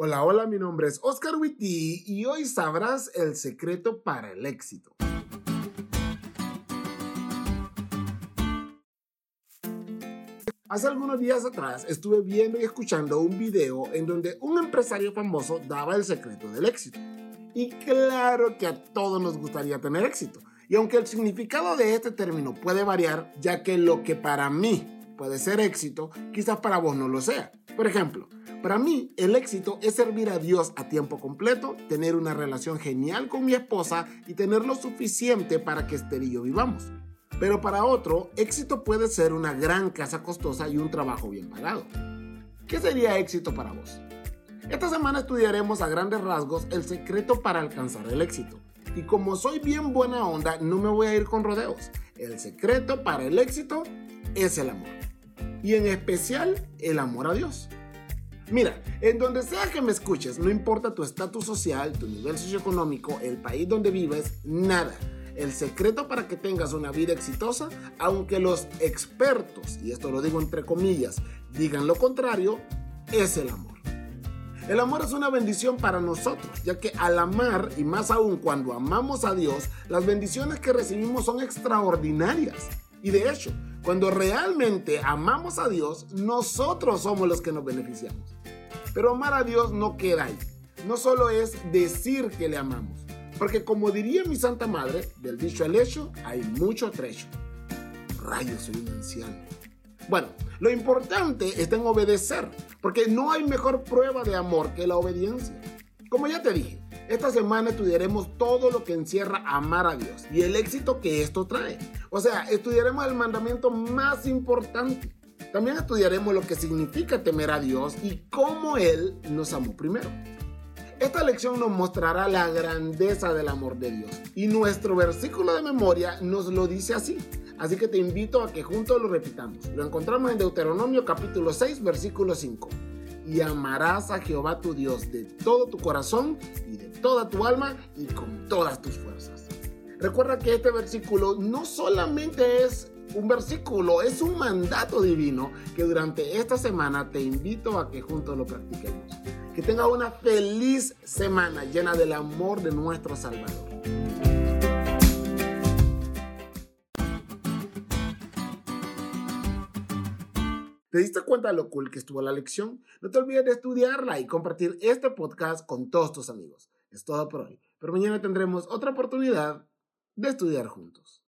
Hola, hola, mi nombre es Oscar Witty y hoy sabrás el secreto para el éxito. Hace algunos días atrás estuve viendo y escuchando un video en donde un empresario famoso daba el secreto del éxito. Y claro que a todos nos gustaría tener éxito. Y aunque el significado de este término puede variar, ya que lo que para mí puede ser éxito, quizás para vos no lo sea. Por ejemplo, para mí, el éxito es servir a Dios a tiempo completo, tener una relación genial con mi esposa y tener lo suficiente para que Esther y yo vivamos. Pero para otro, éxito puede ser una gran casa costosa y un trabajo bien pagado. ¿Qué sería éxito para vos? Esta semana estudiaremos a grandes rasgos el secreto para alcanzar el éxito. Y como soy bien buena onda, no me voy a ir con rodeos. El secreto para el éxito es el amor. Y en especial el amor a Dios. Mira, en donde sea que me escuches, no importa tu estatus social, tu nivel socioeconómico, el país donde vives, nada. El secreto para que tengas una vida exitosa, aunque los expertos, y esto lo digo entre comillas, digan lo contrario, es el amor. El amor es una bendición para nosotros, ya que al amar, y más aún cuando amamos a Dios, las bendiciones que recibimos son extraordinarias. Y de hecho, cuando realmente amamos a Dios, nosotros somos los que nos beneficiamos. Pero amar a Dios no queda ahí. No solo es decir que le amamos. Porque como diría mi Santa Madre, del dicho al hecho hay mucho trecho. Rayos, soy un anciano. Bueno, lo importante está en obedecer, porque no hay mejor prueba de amor que la obediencia. Como ya te dije, esta semana estudiaremos todo lo que encierra amar a Dios y el éxito que esto trae. O sea, estudiaremos el mandamiento más importante. También estudiaremos lo que significa temer a Dios y cómo Él nos amó primero. Esta lección nos mostrará la grandeza del amor de Dios y nuestro versículo de memoria nos lo dice así. Así que te invito a que juntos lo repitamos. Lo encontramos en Deuteronomio capítulo 6 versículo 5 y amarás a Jehová tu Dios de todo tu corazón y de toda tu alma y con todas tus fuerzas. Recuerda que este versículo no solamente es un versículo, es un mandato divino que durante esta semana te invito a que juntos lo practiquemos. Que tengas una feliz semana llena del amor de nuestro Salvador. ¿Te diste cuenta de lo cool que estuvo la lección? No te olvides de estudiarla y compartir este podcast con todos tus amigos. Es todo por hoy, pero mañana tendremos otra oportunidad de estudiar juntos.